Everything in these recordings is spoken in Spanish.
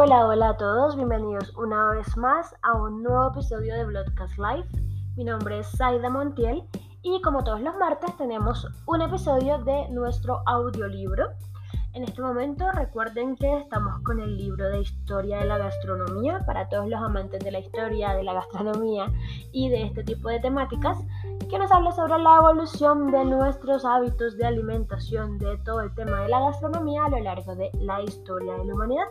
Hola, hola a todos, bienvenidos una vez más a un nuevo episodio de Bloodcast Live. Mi nombre es Saida Montiel y como todos los martes tenemos un episodio de nuestro audiolibro. En este momento recuerden que estamos con el libro de historia de la gastronomía para todos los amantes de la historia, de la gastronomía y de este tipo de temáticas que nos habla sobre la evolución de nuestros hábitos de alimentación, de todo el tema de la gastronomía a lo largo de la historia de la humanidad.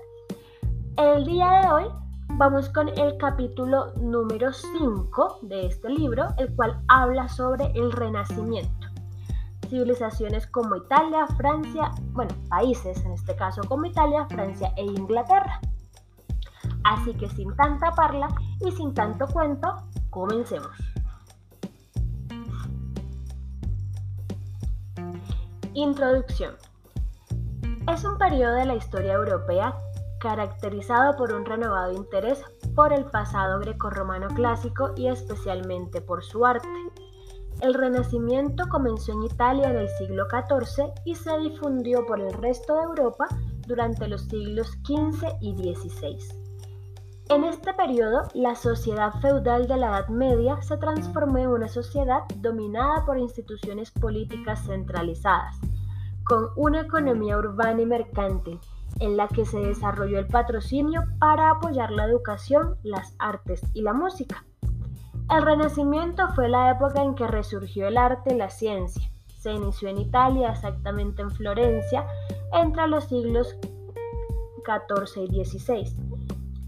El día de hoy vamos con el capítulo número 5 de este libro, el cual habla sobre el Renacimiento. Civilizaciones como Italia, Francia, bueno, países en este caso como Italia, Francia e Inglaterra. Así que sin tanta parla y sin tanto cuento, comencemos. Introducción. Es un periodo de la historia europea caracterizado por un renovado interés por el pasado grecorromano clásico y especialmente por su arte. El Renacimiento comenzó en Italia en el siglo XIV y se difundió por el resto de Europa durante los siglos XV y XVI. En este periodo, la sociedad feudal de la Edad Media se transformó en una sociedad dominada por instituciones políticas centralizadas, con una economía urbana y mercantil, en la que se desarrolló el patrocinio para apoyar la educación, las artes y la música. El Renacimiento fue la época en que resurgió el arte y la ciencia. Se inició en Italia, exactamente en Florencia, entre los siglos XIV y XVI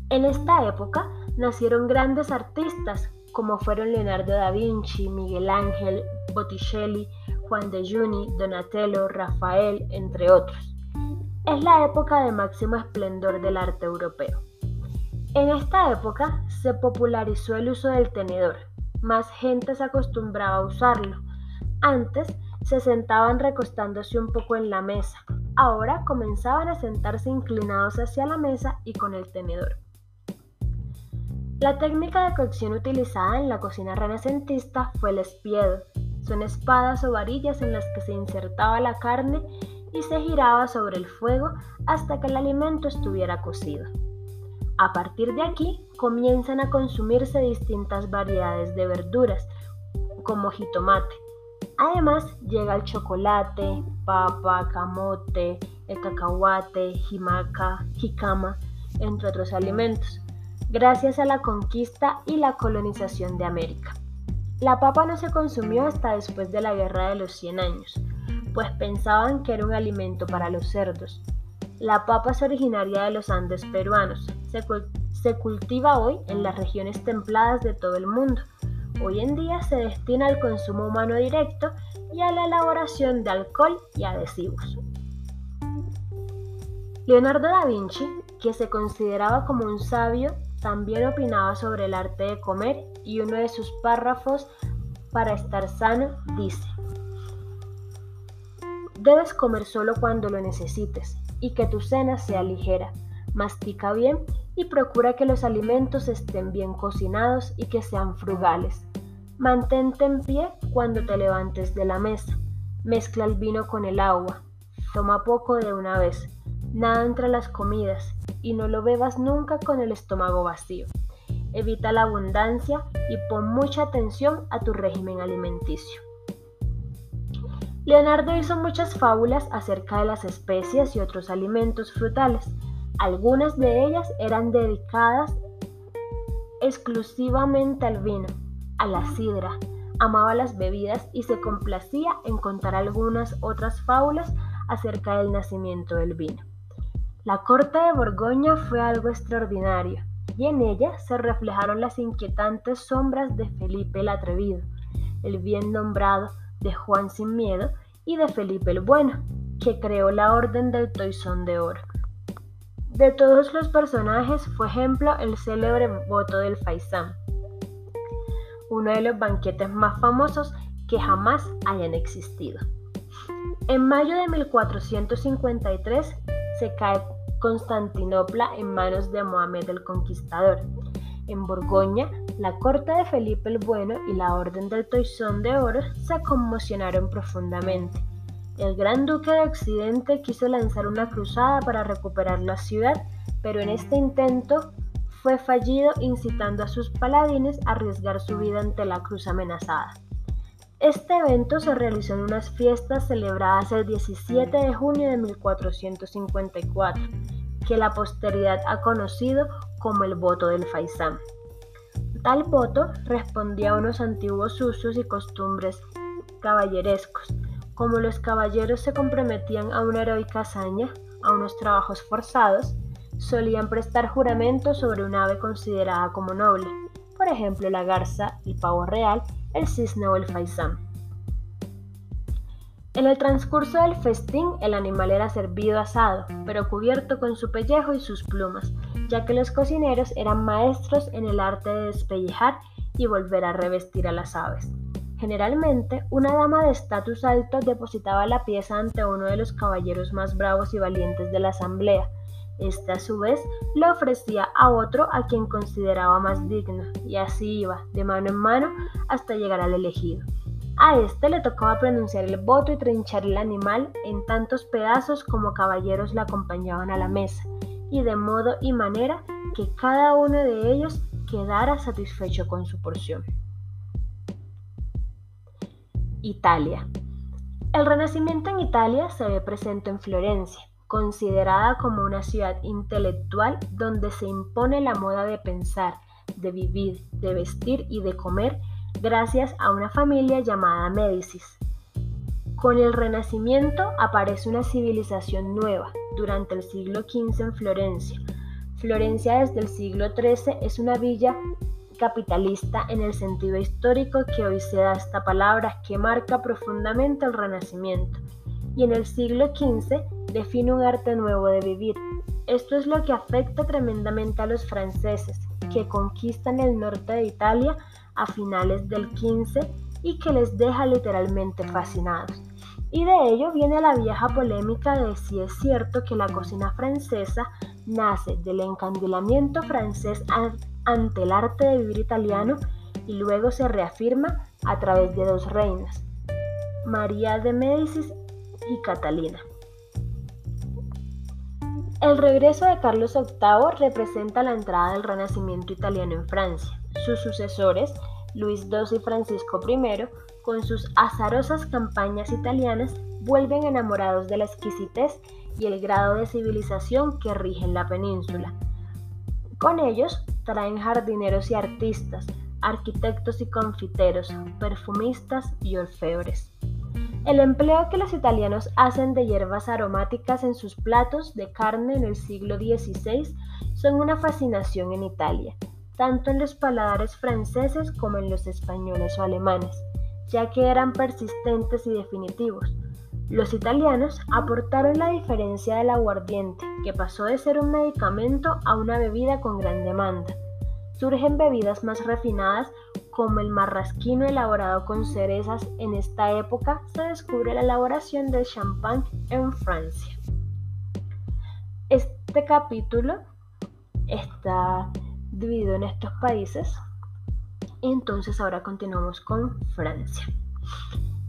en esta época nacieron grandes artistas como fueron Leonardo da Vinci, Miguel Ángel, Botticelli, Juan de Juni, Donatello, Rafael, entre otros. Es la época de máximo esplendor del arte europeo. En esta época se popularizó el uso del tenedor. Más gente se acostumbraba a usarlo. Antes se sentaban recostándose un poco en la mesa. Ahora comenzaban a sentarse inclinados hacia la mesa y con el tenedor. La técnica de cocción utilizada en la cocina renacentista fue el espiedo. Son espadas o varillas en las que se insertaba la carne y se giraba sobre el fuego hasta que el alimento estuviera cocido. A partir de aquí comienzan a consumirse distintas variedades de verduras, como jitomate. Además llega el chocolate, papa, camote, el cacahuate, jimaca, jicama, entre otros alimentos gracias a la conquista y la colonización de América. La papa no se consumió hasta después de la Guerra de los 100 años, pues pensaban que era un alimento para los cerdos. La papa es originaria de los Andes peruanos. Se, se, cultiva hoy en las regiones templadas de todo el mundo. Hoy en día se destina al consumo humano directo y a la elaboración de alcohol y adhesivos. Leonardo da Vinci, que se consideraba como un sabio también opinaba sobre el arte de comer y uno de sus párrafos para estar sano dice, Debes comer solo cuando lo necesites y que tu cena sea ligera. Mastica bien y procura que los alimentos estén bien cocinados y que sean frugales. Mantente en pie cuando te levantes de la mesa. Mezcla el vino con el agua. Toma poco de una vez. Nada entre las comidas y no lo bebas nunca con el estómago vacío. Evita la abundancia y pon mucha atención a tu régimen alimenticio. Leonardo hizo muchas fábulas acerca de las especies y otros alimentos frutales. Algunas de ellas eran dedicadas exclusivamente al vino, a la sidra. Amaba las bebidas y se complacía en contar algunas otras fábulas acerca del nacimiento del vino. La corte de Borgoña fue algo extraordinario, y en ella se reflejaron las inquietantes sombras de Felipe el Atrevido, el bien nombrado de Juan sin Miedo y de Felipe el Bueno, que creó la Orden del Toisón de Oro. De todos los personajes fue ejemplo el célebre voto del Faisán, uno de los banquetes más famosos que jamás hayan existido. En mayo de 1453 se cae Constantinopla en manos de Mohamed el Conquistador. En Borgoña, la corte de Felipe el Bueno y la Orden del Toisón de Oro se conmocionaron profundamente. El gran duque de Occidente quiso lanzar una cruzada para recuperar la ciudad pero en este intento fue fallido incitando a sus paladines a arriesgar su vida ante la cruz amenazada. Este evento se realizó en unas fiestas celebradas el 17 de junio de 1454, que la posteridad ha conocido como el voto del Faisán. Tal voto respondía a unos antiguos usos y costumbres caballerescos, como los caballeros se comprometían a una heroica hazaña, a unos trabajos forzados, solían prestar juramento sobre un ave considerada como noble, por ejemplo la garza, el pavo real, el cisne o el faisán. En el transcurso del festín, el animal era servido asado, pero cubierto con su pellejo y sus plumas, ya que los cocineros eran maestros en el arte de despellejar y volver a revestir a las aves. Generalmente, una dama de estatus alto depositaba la pieza ante uno de los caballeros más bravos y valientes de la asamblea. Este a su vez le ofrecía a otro a quien consideraba más digno, y así iba, de mano en mano, hasta llegar al elegido. A este le tocaba pronunciar el voto y trinchar el animal en tantos pedazos como caballeros le acompañaban a la mesa, y de modo y manera que cada uno de ellos quedara satisfecho con su porción. Italia. El Renacimiento en Italia se ve presente en Florencia, considerada como una ciudad intelectual donde se impone la moda de pensar, de vivir, de vestir y de comer gracias a una familia llamada Médicis. Con el Renacimiento aparece una civilización nueva durante el siglo XV en Florencia. Florencia desde el siglo XIII es una villa capitalista en el sentido histórico que hoy se da esta palabra que marca profundamente el Renacimiento y en el siglo XV define un arte nuevo de vivir. Esto es lo que afecta tremendamente a los franceses que conquistan el norte de Italia a finales del XV y que les deja literalmente fascinados. Y de ello viene la vieja polémica de si es cierto que la cocina francesa nace del encandilamiento francés ante el arte de vivir italiano y luego se reafirma a través de dos reinas, María de Médicis y Catalina. El regreso de Carlos VIII representa la entrada del Renacimiento italiano en Francia. Sus sucesores, Luis II y Francisco I, con sus azarosas campañas italianas, vuelven enamorados de la exquisitez y el grado de civilización que rigen la península. Con ellos traen jardineros y artistas, arquitectos y confiteros, perfumistas y orfebres. El empleo que los italianos hacen de hierbas aromáticas en sus platos de carne en el siglo XVI son una fascinación en Italia, tanto en los paladares franceses como en los españoles o alemanes, ya que eran persistentes y definitivos. Los italianos aportaron la diferencia del aguardiente, que pasó de ser un medicamento a una bebida con gran demanda. Surgen bebidas más refinadas como el marrasquino elaborado con cerezas. En esta época se descubre la elaboración del champán en Francia. Este capítulo está dividido en estos países. Entonces ahora continuamos con Francia.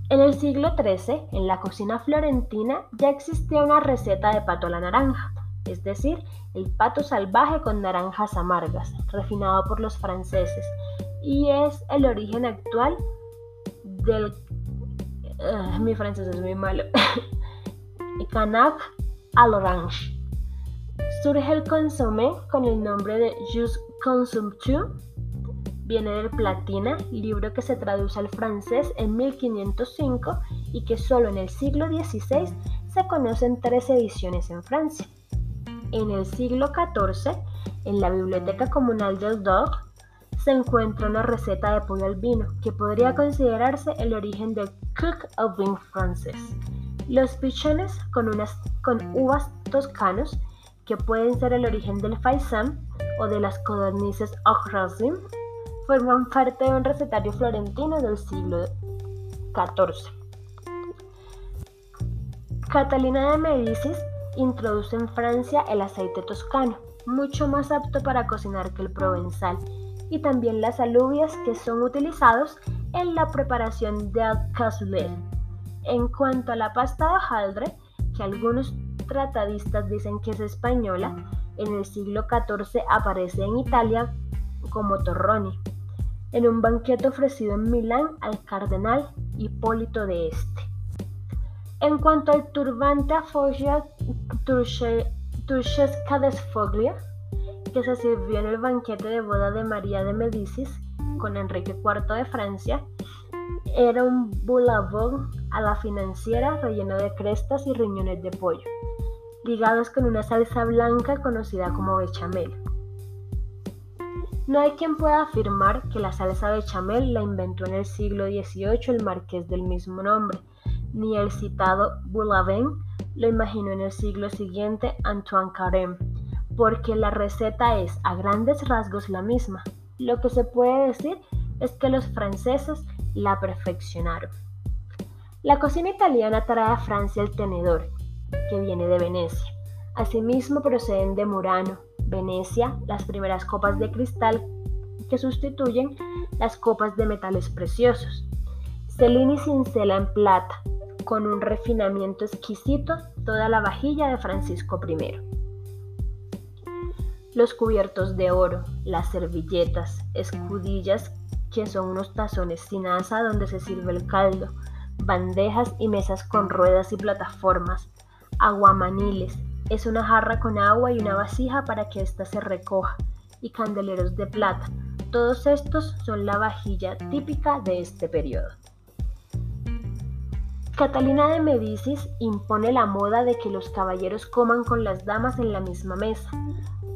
En el siglo XIII, en la cocina florentina ya existía una receta de pato a la naranja, es decir, el pato salvaje con naranjas amargas, refinado por los franceses, y es el origen actual del... Ah, mi francés es muy malo. Canac à l'orange. Surge el consomé con el nombre de Jus Consumption viene del Platina, libro que se traduce al francés en 1505 y que solo en el siglo XVI se conocen tres ediciones en Francia. En el siglo XIV, en la Biblioteca Comunal del Dog, se encuentra una receta de pollo al vino que podría considerarse el origen del cook of vin francés. Los pichones con, unas, con uvas toscanos, que pueden ser el origen del faisán o de las codornices au forman parte de un recetario florentino del siglo XIV. Catalina de Medicis introduce en Francia el aceite toscano, mucho más apto para cocinar que el provenzal, y también las alubias que son utilizados en la preparación del cassoulet. En cuanto a la pasta de hojaldre, que algunos tratadistas dicen que es española, en el siglo XIV aparece en Italia como Torroni, en un banquete ofrecido en Milán al cardenal Hipólito de Este. En cuanto al turbante a foglia Turchesca de Sfoglia, que se sirvió en el banquete de boda de María de Medicis con Enrique IV de Francia, era un bulavón a la financiera relleno de crestas y riñones de pollo, ligados con una salsa blanca conocida como bechamel. No hay quien pueda afirmar que la salsa bechamel la inventó en el siglo XVIII el marqués del mismo nombre, ni el citado Boulavin lo imaginó en el siglo siguiente Antoine Carême, porque la receta es a grandes rasgos la misma. Lo que se puede decir es que los franceses la perfeccionaron. La cocina italiana trae a Francia el tenedor, que viene de Venecia. Asimismo proceden de Murano, Venecia, las primeras copas de cristal que sustituyen las copas de metales preciosos. Cellini cincela en plata, con un refinamiento exquisito, toda la vajilla de Francisco I. Los cubiertos de oro, las servilletas, escudillas, que son unos tazones sin asa donde se sirve el caldo, bandejas y mesas con ruedas y plataformas, aguamaniles, es una jarra con agua y una vasija para que ésta se recoja, y candeleros de plata. Todos estos son la vajilla típica de este periodo. Catalina de Medicis impone la moda de que los caballeros coman con las damas en la misma mesa.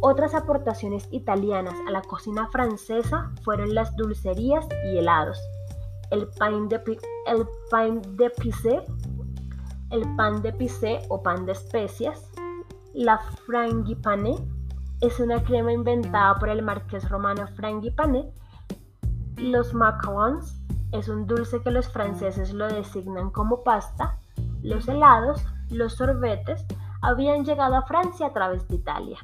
Otras aportaciones italianas a la cocina francesa fueron las dulcerías y helados. El pain de, el pain de el pan de picé o pan de especias, la frangipane es una crema inventada por el marqués romano Frangipane. Los macarons es un dulce que los franceses lo designan como pasta. Los helados, los sorbetes, habían llegado a Francia a través de Italia.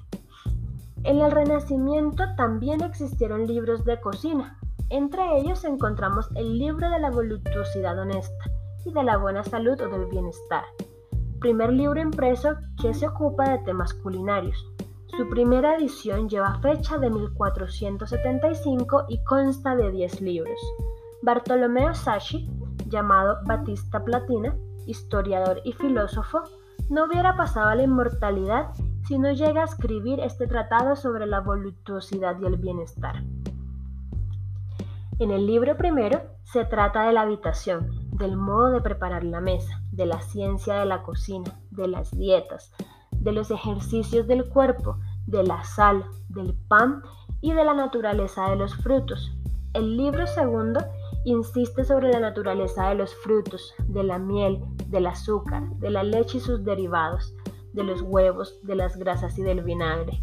En el Renacimiento también existieron libros de cocina. Entre ellos encontramos el libro de la voluptuosidad honesta y de la buena salud o del bienestar primer libro impreso que se ocupa de temas culinarios. Su primera edición lleva fecha de 1475 y consta de 10 libros. Bartolomeo Sacchi, llamado Batista Platina, historiador y filósofo, no hubiera pasado a la inmortalidad si no llega a escribir este tratado sobre la voluptuosidad y el bienestar. En el libro primero se trata de la habitación, del modo de preparar la mesa, de la ciencia de la cocina, de las dietas, de los ejercicios del cuerpo, de la sal, del pan y de la naturaleza de los frutos. El libro segundo insiste sobre la naturaleza de los frutos, de la miel, del azúcar, de la leche y sus derivados, de los huevos, de las grasas y del vinagre.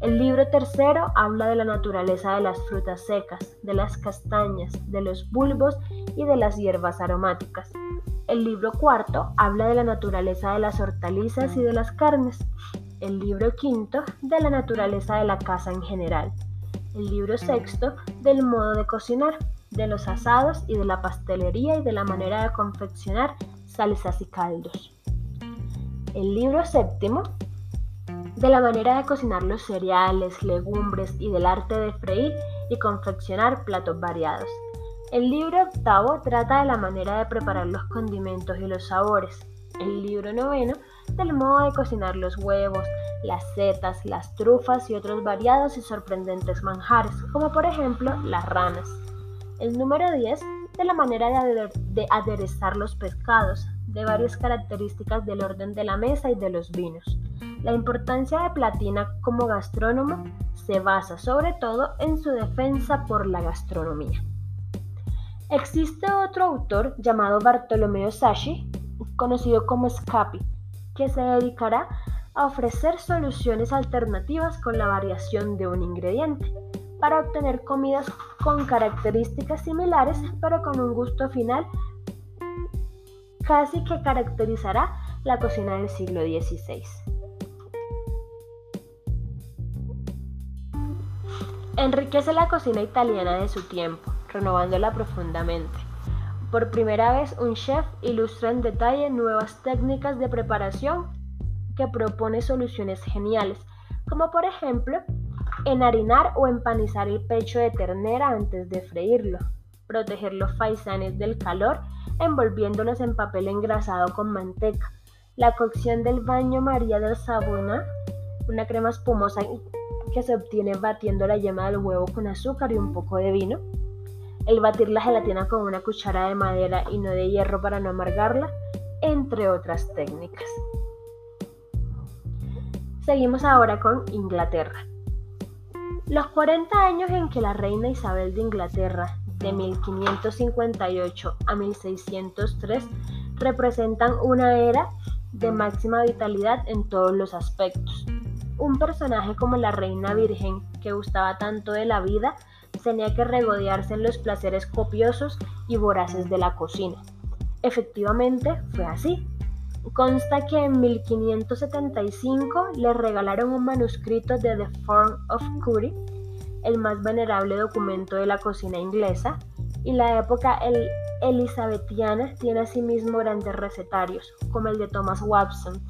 El libro tercero habla de la naturaleza de las frutas secas, de las castañas, de los bulbos y de las hierbas aromáticas. El libro cuarto habla de la naturaleza de las hortalizas y de las carnes. El libro quinto de la naturaleza de la casa en general. El libro sexto del modo de cocinar, de los asados y de la pastelería y de la manera de confeccionar salsas y caldos. El libro séptimo de la manera de cocinar los cereales, legumbres y del arte de freír y confeccionar platos variados. El libro octavo trata de la manera de preparar los condimentos y los sabores. El libro noveno del modo de cocinar los huevos, las setas, las trufas y otros variados y sorprendentes manjares, como por ejemplo las ranas. El número 10 de la manera de, aderezar los pescados, de varias características del orden de la mesa y de los vinos. La importancia de Platina como gastrónomo se basa sobre todo en su defensa por la gastronomía. Existe otro autor llamado Bartolomeo Sacchi, conocido como Scapi, que se dedicará a ofrecer soluciones alternativas con la variación de un ingrediente para obtener comidas con características similares pero con un gusto final casi que caracterizará la cocina del siglo XVI. Enriquece la cocina italiana de su tiempo, renovándola profundamente. Por primera vez, un chef ilustra en detalle nuevas técnicas de preparación que propone soluciones geniales como por ejemplo enharinar o empanizar el pecho de ternera antes de freírlo, proteger los faisanes del calor envolviéndolos en papel engrasado con manteca, la cocción del baño María del Sabona, una crema espumosa que se obtiene batiendo la yema del huevo con azúcar y un poco de vino, el batir la gelatina con una cuchara de madera y no de hierro para no amargarla, entre otras técnicas. Seguimos ahora con Inglaterra. Los 40 años en que la reina Isabel de Inglaterra, de 1558 a 1603, representan una era de máxima vitalidad en todos los aspectos. Un personaje como la reina virgen, que gustaba tanto de la vida, tenía que regodearse en los placeres copiosos y voraces de la cocina. Efectivamente, fue así. Consta que en 1575 le regalaron un manuscrito de The Form of Curry, el más venerable documento de la cocina inglesa, y la época el elizabetiana tiene asimismo grandes recetarios, como el de Thomas Watson,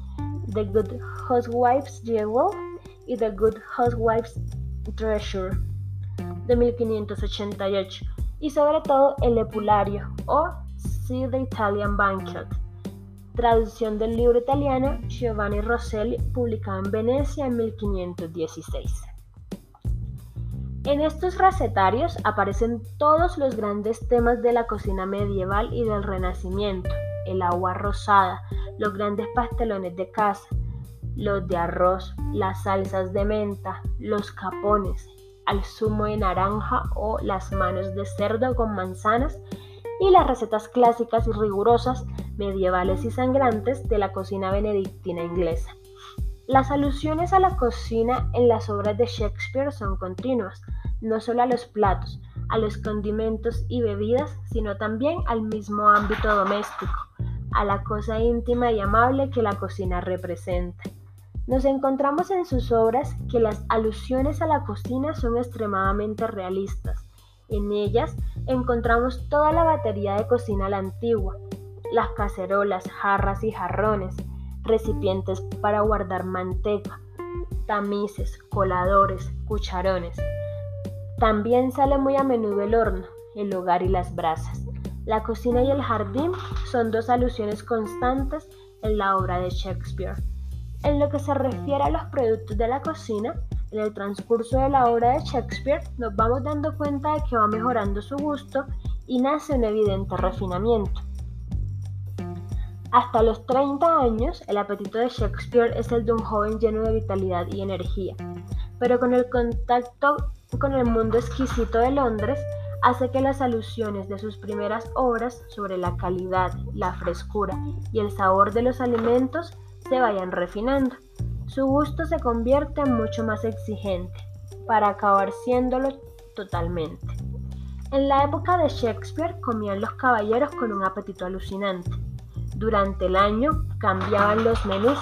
The Good Housewife's Jewel y The Good Housewife's Treasure de 1588, y sobre todo el Epulario o See the Italian Banquet, traducción del libro italiano Giovanni Rosselli, publicado en Venecia en 1516. En estos recetarios aparecen todos los grandes temas de la cocina medieval y del Renacimiento, el agua rosada, los grandes pastelones de casa, los de arroz, las salsas de menta, los capones, al zumo de naranja o las manos de cerdo con manzanas y las recetas clásicas y rigurosas, medievales y sangrantes de la cocina benedictina inglesa. Las alusiones a la cocina en las obras de Shakespeare son continuas, no solo a los platos, a los condimentos y bebidas, sino también al mismo ámbito doméstico, a la cosa íntima y amable que la cocina representa. Nos encontramos en sus obras que las alusiones a la cocina son extremadamente realistas. En ellas encontramos toda la batería de cocina la antigua, las cacerolas, jarras y jarrones, recipientes para guardar manteca, tamices, coladores, cucharones, también sale muy a menudo el horno, el hogar y las brasas. La cocina y el jardín son dos alusiones constantes en la obra de Shakespeare. En lo que se refiere a los productos de la cocina, en el transcurso de la obra de Shakespeare nos vamos dando cuenta de que va mejorando su gusto y nace un evidente refinamiento. Hasta los 30 años, el apetito de Shakespeare es el de un joven lleno de vitalidad y energía, pero con el contacto con el mundo exquisito de Londres hace que las alusiones de sus primeras obras sobre la calidad, la frescura y el sabor de los alimentos se vayan refinando. Su gusto se convierte en mucho más exigente, para acabar siéndolo totalmente. En la época de Shakespeare comían los caballeros con un apetito alucinante. Durante el año cambiaban los menús.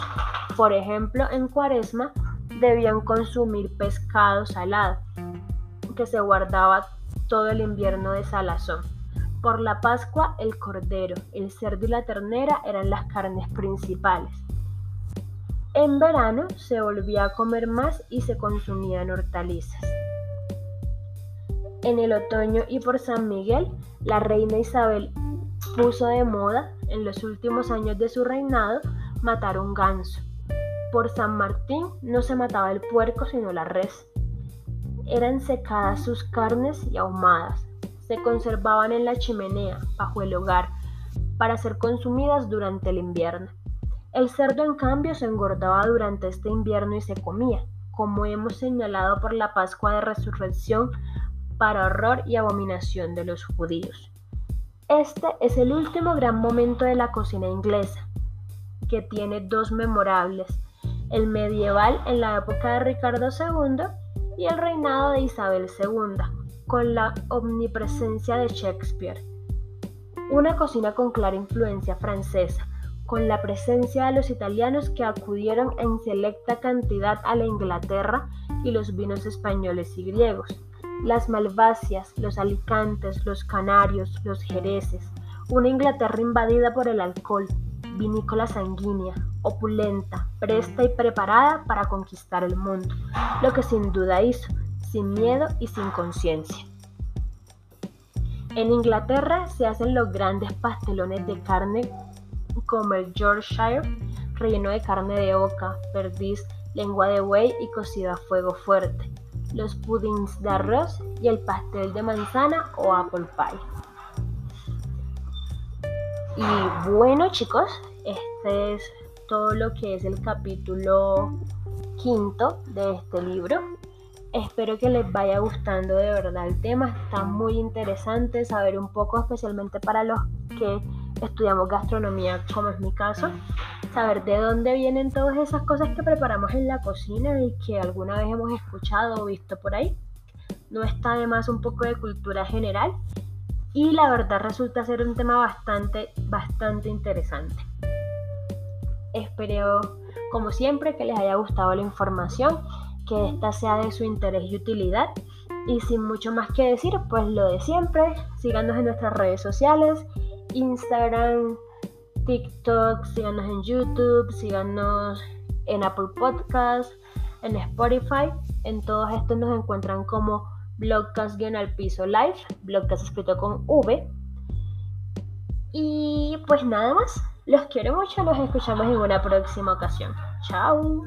Por ejemplo, en Cuaresma debían consumir pescado salado, que se guardaba todo el invierno de salazón. Por la Pascua el cordero, el cerdo y la ternera eran las carnes principales. En verano se volvía a comer más y se consumían hortalizas. En el otoño y por San Miguel, la reina Isabel puso de moda, en los últimos años de su reinado, matar un ganso. Por San Martín no se mataba el puerco sino la res eran secadas sus carnes y ahumadas. Se conservaban en la chimenea, bajo el hogar, para ser consumidas durante el invierno. El cerdo, en cambio, se engordaba durante este invierno y se comía, como hemos señalado por la Pascua de Resurrección, para horror y abominación de los judíos. Este es el último gran momento de la cocina inglesa, que tiene dos memorables, el medieval en la época de Ricardo II y el reinado de Isabel II, con la omnipresencia de Shakespeare. Una cocina con clara influencia francesa, con la presencia de los italianos que acudieron en selecta cantidad a la Inglaterra y los vinos españoles y griegos, las malvasias, los alicantes, los canarios, los jereces, una Inglaterra invadida por el alcohol, vinícola sanguínea, opulenta, presta y preparada para conquistar el mundo, lo que sin duda hizo, sin miedo y sin conciencia. En Inglaterra se hacen los grandes pastelones de carne como el Yorkshire, relleno de carne de oca, perdiz, lengua de buey y cocido a fuego fuerte, los puddings de arroz y el pastel de manzana o apple pie. Y bueno chicos, este es todo lo que es el capítulo quinto de este libro. Espero que les vaya gustando de verdad el tema. Está muy interesante saber un poco, especialmente para los que estudiamos gastronomía, como es mi caso, saber de dónde vienen todas esas cosas que preparamos en la cocina y que alguna vez hemos escuchado o visto por ahí. No está además un poco de cultura general y la verdad resulta ser un tema bastante, bastante interesante. Espero, como siempre, que les haya gustado la información, que esta sea de su interés y utilidad. Y sin mucho más que decir, pues lo de siempre, síganos en nuestras redes sociales, Instagram, TikTok, síganos en YouTube, síganos en Apple Podcasts, en Spotify. En todos estos nos encuentran como Blogcast al piso live, Blogcast escrito con V. Y pues nada más, los quiero mucho, los escuchamos en una próxima ocasión. Chao.